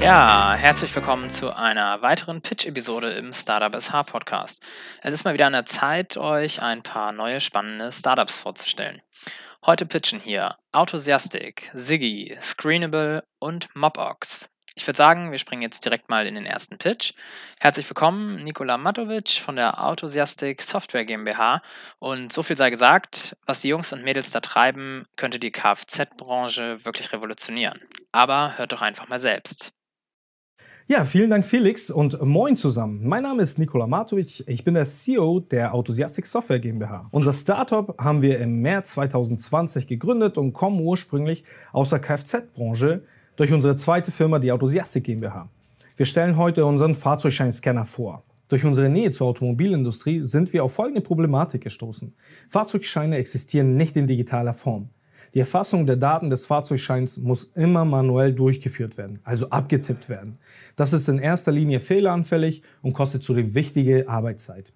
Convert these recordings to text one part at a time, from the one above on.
Ja, herzlich willkommen zu einer weiteren Pitch-Episode im Startup SH Podcast. Es ist mal wieder an der Zeit, euch ein paar neue spannende Startups vorzustellen. Heute pitchen hier Autosiastic, Ziggy, Screenable und Mobox. Ich würde sagen, wir springen jetzt direkt mal in den ersten Pitch. Herzlich willkommen, Nikola Matovic von der Autosiastic Software GmbH. Und so viel sei gesagt, was die Jungs und Mädels da treiben, könnte die Kfz-Branche wirklich revolutionieren. Aber hört doch einfach mal selbst. Ja, vielen Dank Felix und moin zusammen. Mein Name ist Nikola Matovic, ich bin der CEO der Autosiastic Software GmbH. Unser Startup haben wir im März 2020 gegründet und kommen ursprünglich aus der Kfz-Branche durch unsere zweite Firma, die Autosiastic GmbH. Wir stellen heute unseren Fahrzeugscheinscanner vor. Durch unsere Nähe zur Automobilindustrie sind wir auf folgende Problematik gestoßen. Fahrzeugscheine existieren nicht in digitaler Form. Die Erfassung der Daten des Fahrzeugscheins muss immer manuell durchgeführt werden, also abgetippt werden. Das ist in erster Linie fehleranfällig und kostet zudem wichtige Arbeitszeit.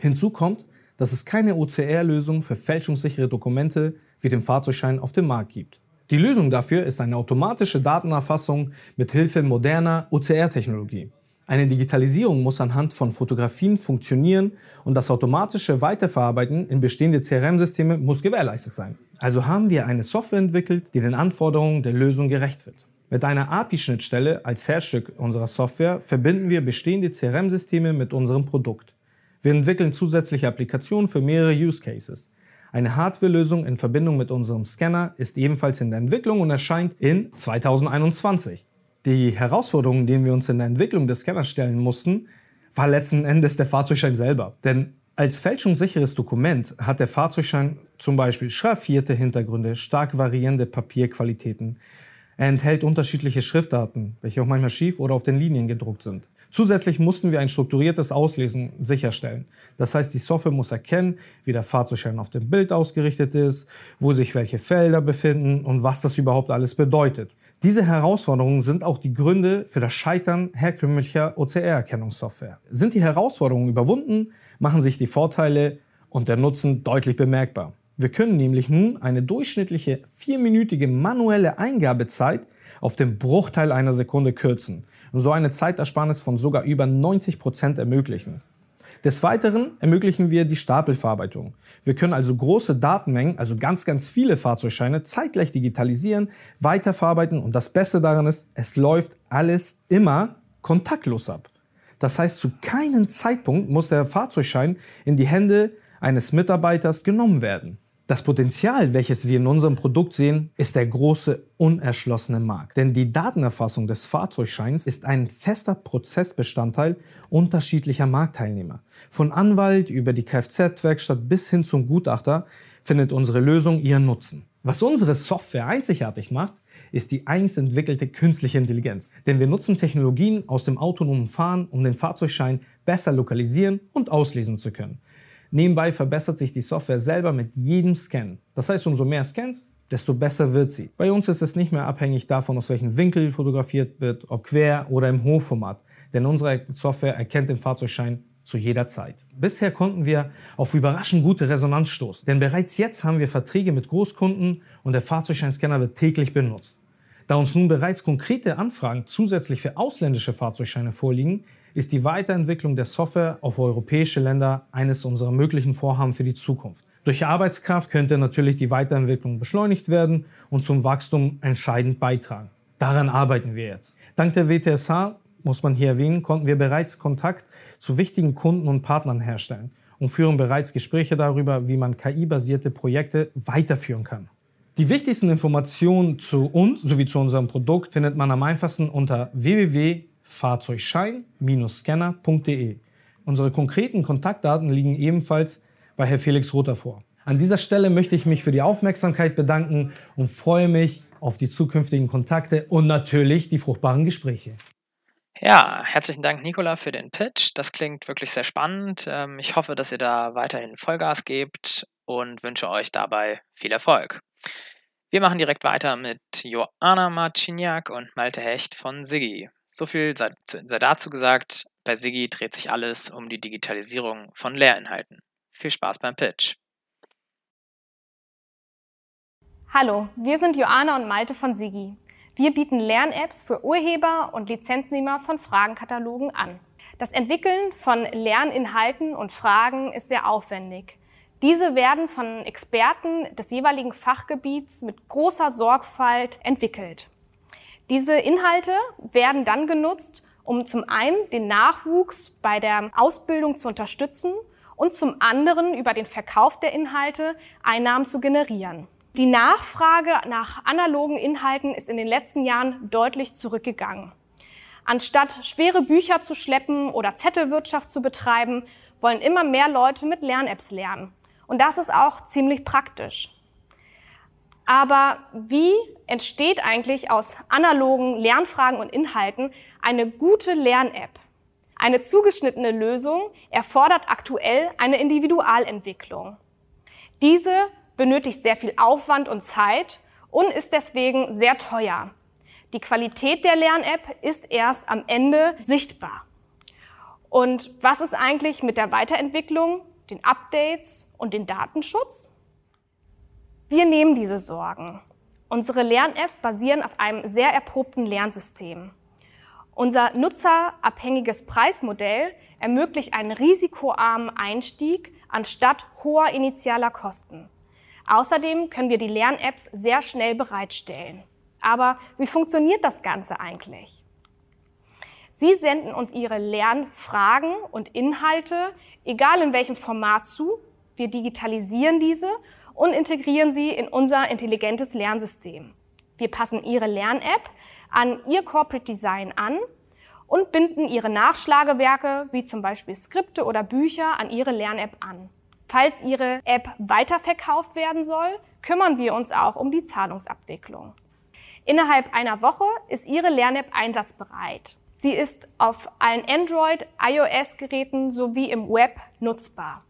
Hinzu kommt, dass es keine OCR-Lösung für fälschungssichere Dokumente wie den Fahrzeugschein auf dem Markt gibt. Die Lösung dafür ist eine automatische Datenerfassung mit Hilfe moderner OCR-Technologie. Eine Digitalisierung muss anhand von Fotografien funktionieren und das automatische Weiterverarbeiten in bestehende CRM-Systeme muss gewährleistet sein. Also haben wir eine Software entwickelt, die den Anforderungen der Lösung gerecht wird. Mit einer API-Schnittstelle als Herzstück unserer Software verbinden wir bestehende CRM-Systeme mit unserem Produkt. Wir entwickeln zusätzliche Applikationen für mehrere Use Cases. Eine Hardware-Lösung in Verbindung mit unserem Scanner ist ebenfalls in der Entwicklung und erscheint in 2021. Die Herausforderung, denen wir uns in der Entwicklung des Scanners stellen mussten, war letzten Endes der Fahrzeugschein selber. Denn als fälschungssicheres Dokument hat der Fahrzeugschein zum Beispiel schraffierte Hintergründe, stark variierende Papierqualitäten. Er enthält unterschiedliche Schriftarten, welche auch manchmal schief oder auf den Linien gedruckt sind. Zusätzlich mussten wir ein strukturiertes Auslesen sicherstellen. Das heißt, die Software muss erkennen, wie der Fahrzeugschein auf dem Bild ausgerichtet ist, wo sich welche Felder befinden und was das überhaupt alles bedeutet. Diese Herausforderungen sind auch die Gründe für das Scheitern herkömmlicher OCR-Erkennungssoftware. Sind die Herausforderungen überwunden, machen sich die Vorteile und der Nutzen deutlich bemerkbar. Wir können nämlich nun eine durchschnittliche vierminütige manuelle Eingabezeit auf den Bruchteil einer Sekunde kürzen und so eine Zeitersparnis von sogar über 90 Prozent ermöglichen. Des Weiteren ermöglichen wir die Stapelverarbeitung. Wir können also große Datenmengen, also ganz, ganz viele Fahrzeugscheine, zeitgleich digitalisieren, weiterverarbeiten und das Beste daran ist, es läuft alles immer kontaktlos ab. Das heißt, zu keinem Zeitpunkt muss der Fahrzeugschein in die Hände eines Mitarbeiters genommen werden. Das Potenzial, welches wir in unserem Produkt sehen, ist der große unerschlossene Markt. Denn die Datenerfassung des Fahrzeugscheins ist ein fester Prozessbestandteil unterschiedlicher Marktteilnehmer. Von Anwalt über die Kfz-Werkstatt bis hin zum Gutachter findet unsere Lösung ihren Nutzen. Was unsere Software einzigartig macht, ist die eigens entwickelte künstliche Intelligenz. Denn wir nutzen Technologien aus dem autonomen Fahren, um den Fahrzeugschein besser lokalisieren und auslesen zu können. Nebenbei verbessert sich die Software selber mit jedem Scan. Das heißt, umso mehr Scans, desto besser wird sie. Bei uns ist es nicht mehr abhängig davon, aus welchem Winkel fotografiert wird, ob quer oder im Hochformat. Denn unsere Software erkennt den Fahrzeugschein zu jeder Zeit. Bisher konnten wir auf überraschend gute Resonanz stoßen, denn bereits jetzt haben wir Verträge mit Großkunden und der Fahrzeugscheinscanner wird täglich benutzt. Da uns nun bereits konkrete Anfragen zusätzlich für ausländische Fahrzeugscheine vorliegen, ist die Weiterentwicklung der Software auf europäische Länder eines unserer möglichen Vorhaben für die Zukunft. Durch Arbeitskraft könnte natürlich die Weiterentwicklung beschleunigt werden und zum Wachstum entscheidend beitragen. Daran arbeiten wir jetzt. Dank der WTSH, muss man hier erwähnen, konnten wir bereits Kontakt zu wichtigen Kunden und Partnern herstellen und führen bereits Gespräche darüber, wie man KI-basierte Projekte weiterführen kann. Die wichtigsten Informationen zu uns sowie zu unserem Produkt findet man am einfachsten unter www fahrzeugschein-scanner.de. Unsere konkreten Kontaktdaten liegen ebenfalls bei Herr Felix Rother vor. An dieser Stelle möchte ich mich für die Aufmerksamkeit bedanken und freue mich auf die zukünftigen Kontakte und natürlich die fruchtbaren Gespräche. Ja, herzlichen Dank, Nicola, für den Pitch. Das klingt wirklich sehr spannend. Ähm, ich hoffe, dass ihr da weiterhin Vollgas gebt und wünsche euch dabei viel Erfolg. Wir machen direkt weiter mit Joanna Marciniak und Malte Hecht von Siggi. So viel sei, sei dazu gesagt, bei Siggi dreht sich alles um die Digitalisierung von Lehrinhalten. Viel Spaß beim Pitch. Hallo, wir sind Joanna und Malte von Sigi. Wir bieten Lern-Apps für Urheber und Lizenznehmer von Fragenkatalogen an. Das Entwickeln von Lerninhalten und Fragen ist sehr aufwendig. Diese werden von Experten des jeweiligen Fachgebiets mit großer Sorgfalt entwickelt. Diese Inhalte werden dann genutzt, um zum einen den Nachwuchs bei der Ausbildung zu unterstützen und zum anderen über den Verkauf der Inhalte Einnahmen zu generieren. Die Nachfrage nach analogen Inhalten ist in den letzten Jahren deutlich zurückgegangen. Anstatt schwere Bücher zu schleppen oder Zettelwirtschaft zu betreiben, wollen immer mehr Leute mit Lern-Apps lernen. Und das ist auch ziemlich praktisch. Aber wie entsteht eigentlich aus analogen Lernfragen und Inhalten eine gute Lern-App? Eine zugeschnittene Lösung erfordert aktuell eine Individualentwicklung. Diese benötigt sehr viel Aufwand und Zeit und ist deswegen sehr teuer. Die Qualität der Lern-App ist erst am Ende sichtbar. Und was ist eigentlich mit der Weiterentwicklung, den Updates und den Datenschutz? Wir nehmen diese Sorgen. Unsere Lern-Apps basieren auf einem sehr erprobten Lernsystem. Unser nutzerabhängiges Preismodell ermöglicht einen risikoarmen Einstieg anstatt hoher initialer Kosten. Außerdem können wir die Lern-Apps sehr schnell bereitstellen. Aber wie funktioniert das Ganze eigentlich? Sie senden uns Ihre Lernfragen und Inhalte, egal in welchem Format zu. Wir digitalisieren diese und integrieren sie in unser intelligentes Lernsystem. Wir passen Ihre Lern-App an Ihr Corporate Design an und binden Ihre Nachschlagewerke, wie zum Beispiel Skripte oder Bücher, an Ihre Lern-App an. Falls Ihre App weiterverkauft werden soll, kümmern wir uns auch um die Zahlungsabwicklung. Innerhalb einer Woche ist Ihre Lern-App einsatzbereit. Sie ist auf allen Android, iOS-Geräten sowie im Web nutzbar.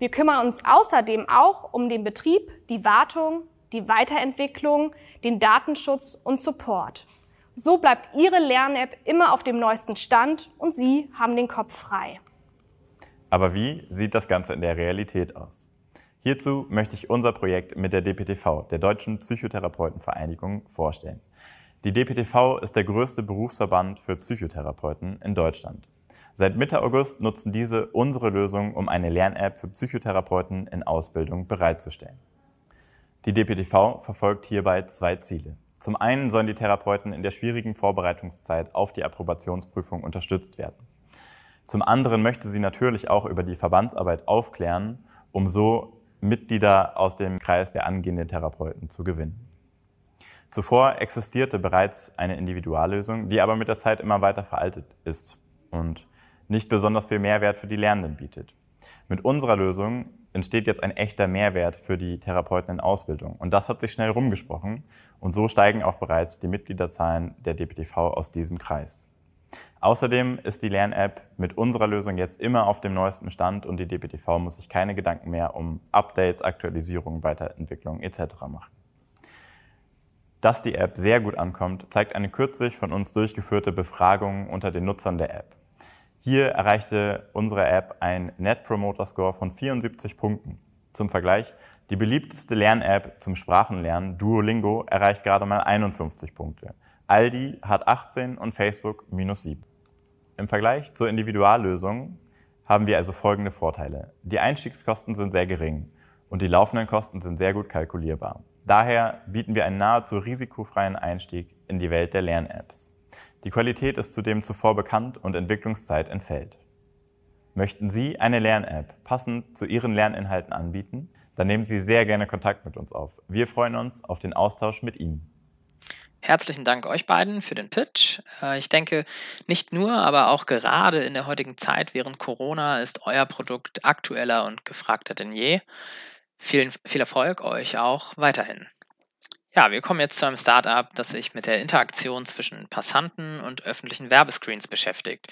Wir kümmern uns außerdem auch um den Betrieb, die Wartung, die Weiterentwicklung, den Datenschutz und Support. So bleibt Ihre Lern-App immer auf dem neuesten Stand und Sie haben den Kopf frei. Aber wie sieht das Ganze in der Realität aus? Hierzu möchte ich unser Projekt mit der DPTV, der Deutschen Psychotherapeutenvereinigung, vorstellen. Die DPTV ist der größte Berufsverband für Psychotherapeuten in Deutschland. Seit Mitte August nutzen diese unsere Lösung, um eine Lern-App für Psychotherapeuten in Ausbildung bereitzustellen. Die DPTV verfolgt hierbei zwei Ziele. Zum einen sollen die Therapeuten in der schwierigen Vorbereitungszeit auf die Approbationsprüfung unterstützt werden. Zum anderen möchte sie natürlich auch über die Verbandsarbeit aufklären, um so Mitglieder aus dem Kreis der angehenden Therapeuten zu gewinnen. Zuvor existierte bereits eine Individuallösung, die aber mit der Zeit immer weiter veraltet ist und nicht besonders viel Mehrwert für die Lernenden bietet. Mit unserer Lösung entsteht jetzt ein echter Mehrwert für die Therapeuten in Ausbildung. Und das hat sich schnell rumgesprochen. Und so steigen auch bereits die Mitgliederzahlen der DPTV aus diesem Kreis. Außerdem ist die Lern-App mit unserer Lösung jetzt immer auf dem neuesten Stand und die DPTV muss sich keine Gedanken mehr um Updates, Aktualisierung, Weiterentwicklung etc. machen. Dass die App sehr gut ankommt, zeigt eine kürzlich von uns durchgeführte Befragung unter den Nutzern der App. Hier erreichte unsere App ein Net Promoter Score von 74 Punkten. Zum Vergleich, die beliebteste Lern-App zum Sprachenlernen, Duolingo, erreicht gerade mal 51 Punkte. Aldi hat 18 und Facebook minus 7. Im Vergleich zur Individuallösung haben wir also folgende Vorteile. Die Einstiegskosten sind sehr gering und die laufenden Kosten sind sehr gut kalkulierbar. Daher bieten wir einen nahezu risikofreien Einstieg in die Welt der Lern-Apps. Die Qualität ist zudem zuvor bekannt und Entwicklungszeit entfällt. Möchten Sie eine Lern-App passend zu Ihren Lerninhalten anbieten? Dann nehmen Sie sehr gerne Kontakt mit uns auf. Wir freuen uns auf den Austausch mit Ihnen. Herzlichen Dank euch beiden für den Pitch. Äh, ich denke, nicht nur, aber auch gerade in der heutigen Zeit während Corona ist euer Produkt aktueller und gefragter denn je. Vielen, viel Erfolg euch auch weiterhin. Ja, wir kommen jetzt zu einem Startup, das sich mit der Interaktion zwischen Passanten und öffentlichen Werbescreens beschäftigt.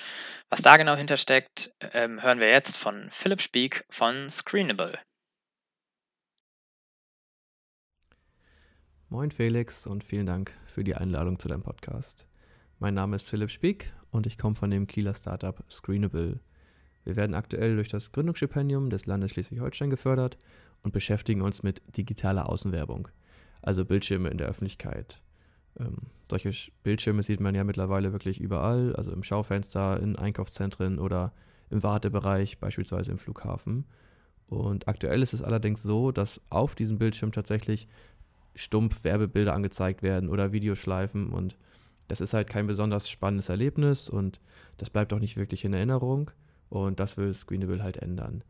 Was da genau hintersteckt, ähm, hören wir jetzt von Philipp Spiek von Screenable. Moin Felix und vielen Dank für die Einladung zu deinem Podcast. Mein Name ist Philipp Spiek und ich komme von dem Kieler Startup Screenable. Wir werden aktuell durch das Gründungsstipendium des Landes Schleswig-Holstein gefördert und beschäftigen uns mit digitaler Außenwerbung also Bildschirme in der Öffentlichkeit, Ähm, solche Bildschirme sieht man ja mittlerweile wirklich überall, also im Schaufenster, in Einkaufszentren oder im Wartebereich, beispielsweise im Flughafen. Und aktuell ist es allerdings so, dass auf diesem Bildschirm tatsächlich stumpf Werbebilder angezeigt werden oder Videoschleifen und das ist halt kein besonders spannendes Erlebnis und das bleibt auch nicht wirklich in Erinnerung und das will Screenable halt ändern.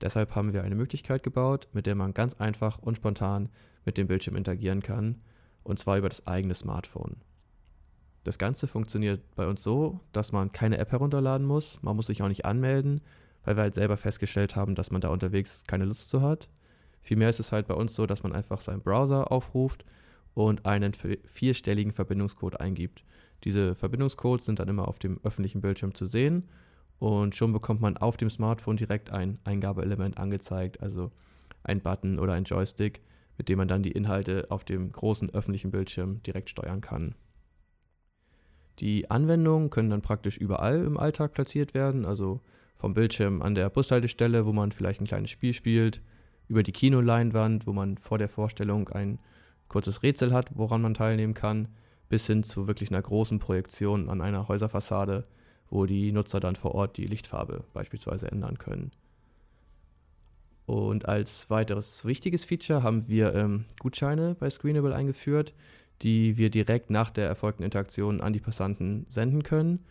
Deshalb haben wir eine Möglichkeit gebaut, mit der man ganz einfach und spontan mit dem Bildschirm interagieren kann und zwar über das eigene Smartphone. Das Ganze funktioniert bei uns so, dass man keine App herunterladen muss, man muss sich auch nicht anmelden, weil wir halt selber festgestellt haben, dass man da unterwegs keine Lust zu hat. Vielmehr ist es halt bei uns so, dass man einfach seinen Browser aufruft und einen vierstelligen Verbindungscode eingibt. Diese Verbindungscodes sind dann immer auf dem öffentlichen Bildschirm zu sehen und schon bekommt man auf dem Smartphone direkt ein Eingabeelement angezeigt, also ein Button oder ein Joystick, mit dem man dann die Inhalte auf dem großen öffentlichen Bildschirm direkt steuern kann. Die Anwendungen können dann praktisch überall im Alltag platziert werden, also vom Bildschirm an der Bushaltestelle, wo man vielleicht ein kleines Spiel spielt, über die Kinoleinwand, wo man vor der Vorstellung ein kurzes Rätsel hat, woran man teilnehmen kann, bis hin zu wirklich einer großen Projektion an einer Häuserfassade, wo die Nutzer dann vor Ort die Lichtfarbe beispielsweise ändern können. Und als weiteres wichtiges Feature haben wir ähm, Gutscheine bei Screenable eingeführt, die wir direkt nach der erfolgten Interaktion an die Passanten senden können.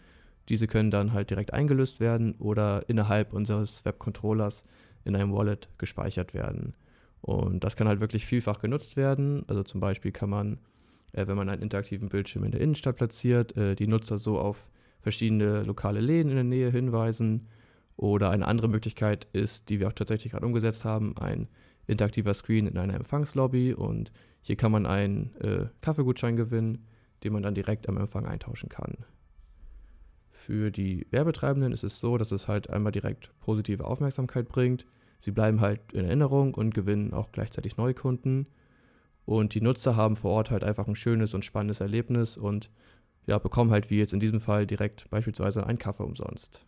Diese können dann halt direkt eingelöst werden oder innerhalb unseres Webcontrollers in einem Wallet gespeichert werden. Und das kann halt wirklich vielfach genutzt werden. Also zum Beispiel kann man, äh, wenn man einen interaktiven Bildschirm in der Innenstadt platziert, äh, die Nutzer so auf verschiedene lokale Läden in der Nähe hinweisen oder eine andere Möglichkeit ist, die wir auch tatsächlich gerade umgesetzt haben, ein interaktiver Screen in einer Empfangslobby und hier kann man einen äh, Kaffeegutschein gewinnen, den man dann direkt am Empfang eintauschen kann. Für die Werbetreibenden ist es so, dass es halt einmal direkt positive Aufmerksamkeit bringt. Sie bleiben halt in Erinnerung und gewinnen auch gleichzeitig Neukunden. Und die Nutzer haben vor Ort halt einfach ein schönes und spannendes Erlebnis und ja, bekommen halt wie jetzt in diesem Fall direkt beispielsweise einen Kaffee umsonst.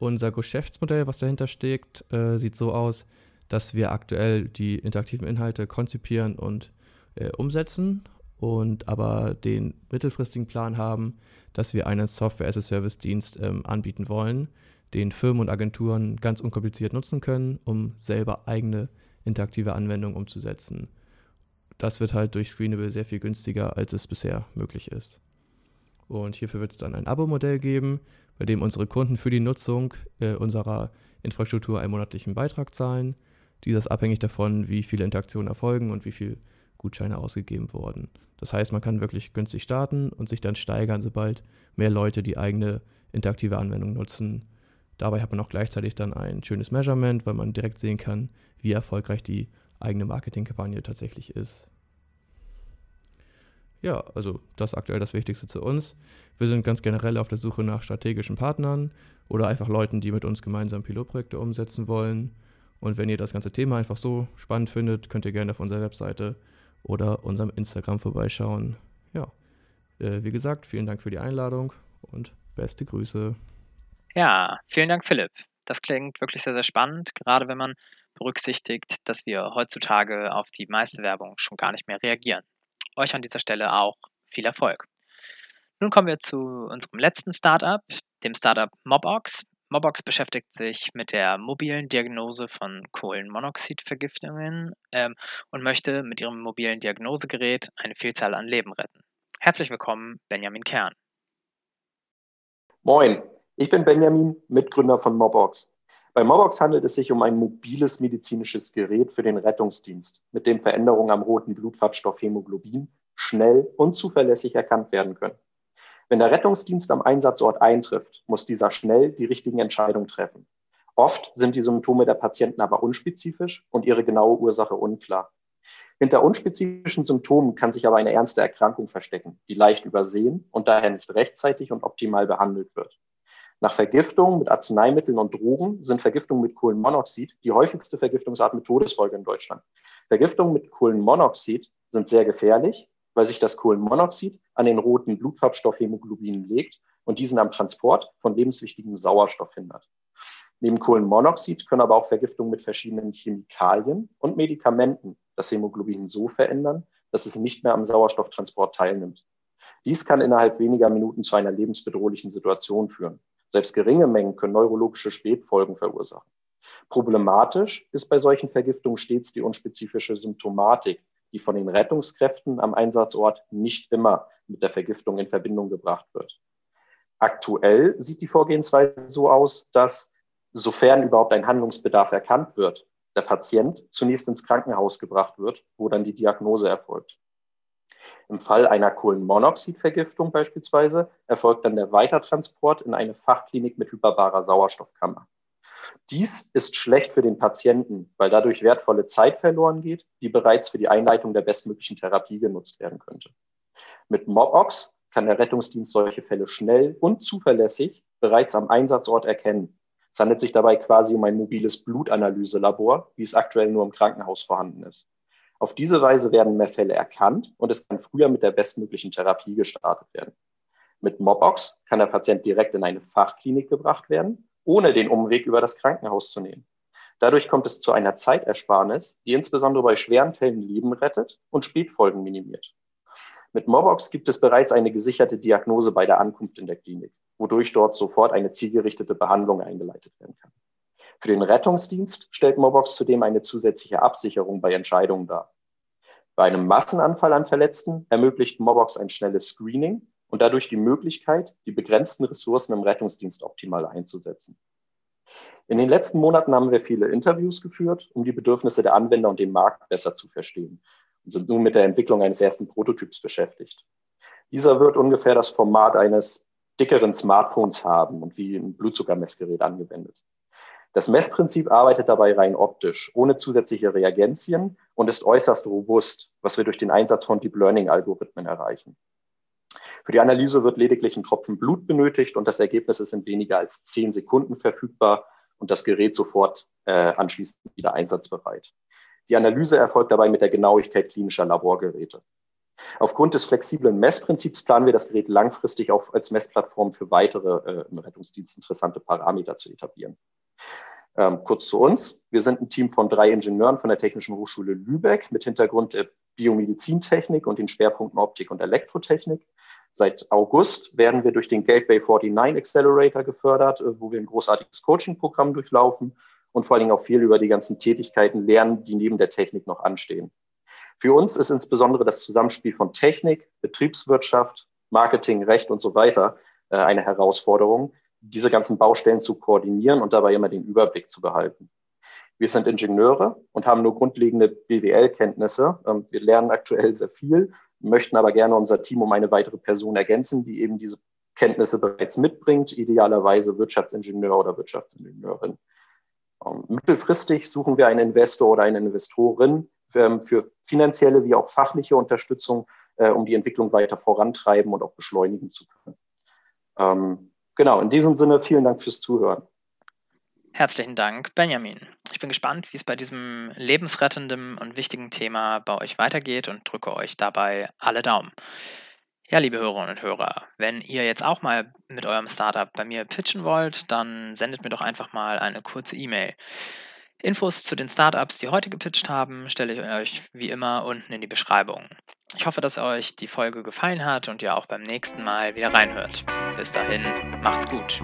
Unser Geschäftsmodell, was dahinter steckt, äh, sieht so aus, dass wir aktuell die interaktiven Inhalte konzipieren und äh, umsetzen und aber den mittelfristigen Plan haben, dass wir einen Software-as-a-Service-Dienst ähm, anbieten wollen, den Firmen und Agenturen ganz unkompliziert nutzen können, um selber eigene interaktive Anwendungen umzusetzen. Das wird halt durch Screenable sehr viel günstiger, als es bisher möglich ist. Und hierfür wird es dann ein Abo-Modell geben, bei dem unsere Kunden für die Nutzung äh, unserer Infrastruktur einen monatlichen Beitrag zahlen. Dieser ist abhängig davon, wie viele Interaktionen erfolgen und wie viele Gutscheine ausgegeben wurden. Das heißt, man kann wirklich günstig starten und sich dann steigern, sobald mehr Leute die eigene interaktive Anwendung nutzen. Dabei hat man auch gleichzeitig dann ein schönes Measurement, weil man direkt sehen kann, wie erfolgreich die eigene Marketingkampagne tatsächlich ist. Ja, also das aktuell das Wichtigste zu uns. Wir sind ganz generell auf der Suche nach strategischen Partnern oder einfach Leuten, die mit uns gemeinsam Pilotprojekte umsetzen wollen. Und wenn ihr das ganze Thema einfach so spannend findet, könnt ihr gerne auf unserer Webseite oder unserem Instagram vorbeischauen. Ja, äh, wie gesagt, vielen Dank für die Einladung und beste Grüße. Ja, vielen Dank, Philipp. Das klingt wirklich sehr, sehr spannend, gerade wenn man berücksichtigt, dass wir heutzutage auf die meiste Werbung schon gar nicht mehr reagieren euch an dieser Stelle auch viel Erfolg. Nun kommen wir zu unserem letzten Startup, dem Startup Mobox. Mobox beschäftigt sich mit der mobilen Diagnose von Kohlenmonoxidvergiftungen ähm, und möchte mit ihrem mobilen Diagnosegerät eine Vielzahl an Leben retten. Herzlich willkommen, Benjamin Kern. Moin, ich bin Benjamin, Mitgründer von Mobox. Bei Mobox handelt es sich um ein mobiles medizinisches Gerät für den Rettungsdienst, mit dem Veränderungen am roten Blutfarbstoff Hämoglobin schnell und zuverlässig erkannt werden können. Wenn der Rettungsdienst am Einsatzort eintrifft, muss dieser schnell die richtigen Entscheidungen treffen. Oft sind die Symptome der Patienten aber unspezifisch und ihre genaue Ursache unklar. Hinter unspezifischen Symptomen kann sich aber eine ernste Erkrankung verstecken, die leicht übersehen und daher nicht rechtzeitig und optimal behandelt wird. Nach Vergiftung mit Arzneimitteln und Drogen sind Vergiftungen mit Kohlenmonoxid die häufigste Vergiftungsart mit Todesfolge in Deutschland. Vergiftungen mit Kohlenmonoxid sind sehr gefährlich, weil sich das Kohlenmonoxid an den roten Blutfarbstoff Hämoglobin legt und diesen am Transport von lebenswichtigem Sauerstoff hindert. Neben Kohlenmonoxid können aber auch Vergiftungen mit verschiedenen Chemikalien und Medikamenten das Hämoglobin so verändern, dass es nicht mehr am Sauerstofftransport teilnimmt. Dies kann innerhalb weniger Minuten zu einer lebensbedrohlichen Situation führen. Selbst geringe Mengen können neurologische Spätfolgen verursachen. Problematisch ist bei solchen Vergiftungen stets die unspezifische Symptomatik, die von den Rettungskräften am Einsatzort nicht immer mit der Vergiftung in Verbindung gebracht wird. Aktuell sieht die Vorgehensweise so aus, dass, sofern überhaupt ein Handlungsbedarf erkannt wird, der Patient zunächst ins Krankenhaus gebracht wird, wo dann die Diagnose erfolgt. Im Fall einer Kohlenmonoxidvergiftung beispielsweise erfolgt dann der Weitertransport in eine Fachklinik mit hyperbarer Sauerstoffkammer. Dies ist schlecht für den Patienten, weil dadurch wertvolle Zeit verloren geht, die bereits für die Einleitung der bestmöglichen Therapie genutzt werden könnte. Mit MobOx kann der Rettungsdienst solche Fälle schnell und zuverlässig bereits am Einsatzort erkennen. Es handelt sich dabei quasi um ein mobiles Blutanalyselabor, wie es aktuell nur im Krankenhaus vorhanden ist. Auf diese Weise werden mehr Fälle erkannt und es kann früher mit der bestmöglichen Therapie gestartet werden. Mit Mobox kann der Patient direkt in eine Fachklinik gebracht werden, ohne den Umweg über das Krankenhaus zu nehmen. Dadurch kommt es zu einer Zeitersparnis, die insbesondere bei schweren Fällen Leben rettet und Spätfolgen minimiert. Mit Mobox gibt es bereits eine gesicherte Diagnose bei der Ankunft in der Klinik, wodurch dort sofort eine zielgerichtete Behandlung eingeleitet werden kann. Für den Rettungsdienst stellt Mobox zudem eine zusätzliche Absicherung bei Entscheidungen dar. Bei einem Massenanfall an Verletzten ermöglicht Mobox ein schnelles Screening und dadurch die Möglichkeit, die begrenzten Ressourcen im Rettungsdienst optimal einzusetzen. In den letzten Monaten haben wir viele Interviews geführt, um die Bedürfnisse der Anwender und den Markt besser zu verstehen und sind nun mit der Entwicklung eines ersten Prototyps beschäftigt. Dieser wird ungefähr das Format eines dickeren Smartphones haben und wie ein Blutzuckermessgerät angewendet. Das Messprinzip arbeitet dabei rein optisch, ohne zusätzliche Reagenzien und ist äußerst robust, was wir durch den Einsatz von Deep Learning-Algorithmen erreichen. Für die Analyse wird lediglich ein Tropfen Blut benötigt und das Ergebnis ist in weniger als zehn Sekunden verfügbar und das Gerät sofort äh, anschließend wieder einsatzbereit. Die Analyse erfolgt dabei mit der Genauigkeit klinischer Laborgeräte. Aufgrund des flexiblen Messprinzips planen wir das Gerät langfristig auch als Messplattform für weitere äh, im Rettungsdienst interessante Parameter zu etablieren. Ähm, kurz zu uns. Wir sind ein Team von drei Ingenieuren von der Technischen Hochschule Lübeck mit Hintergrund der Biomedizintechnik und den Schwerpunkten Optik und Elektrotechnik. Seit August werden wir durch den Gateway 49 Accelerator gefördert, äh, wo wir ein großartiges Coaching-Programm durchlaufen und vor allen Dingen auch viel über die ganzen Tätigkeiten lernen, die neben der Technik noch anstehen. Für uns ist insbesondere das Zusammenspiel von Technik, Betriebswirtschaft, Marketing, Recht und so weiter äh, eine Herausforderung, diese ganzen Baustellen zu koordinieren und dabei immer den Überblick zu behalten. Wir sind Ingenieure und haben nur grundlegende BWL-Kenntnisse. Ähm, wir lernen aktuell sehr viel, möchten aber gerne unser Team um eine weitere Person ergänzen, die eben diese Kenntnisse bereits mitbringt, idealerweise Wirtschaftsingenieur oder Wirtschaftsingenieurin. Ähm, mittelfristig suchen wir einen Investor oder eine Investorin ähm, für finanzielle wie auch fachliche Unterstützung, äh, um die Entwicklung weiter vorantreiben und auch beschleunigen zu können. Genau, in diesem Sinne vielen Dank fürs Zuhören. Herzlichen Dank, Benjamin. Ich bin gespannt, wie es bei diesem lebensrettenden und wichtigen Thema bei euch weitergeht und drücke euch dabei alle Daumen. Ja, liebe Hörerinnen und Hörer, wenn ihr jetzt auch mal mit eurem Startup bei mir pitchen wollt, dann sendet mir doch einfach mal eine kurze E-Mail. Infos zu den Startups, die heute gepitcht haben, stelle ich euch wie immer unten in die Beschreibung. Ich hoffe, dass euch die Folge gefallen hat und ihr auch beim nächsten Mal wieder reinhört. Bis dahin, macht's gut.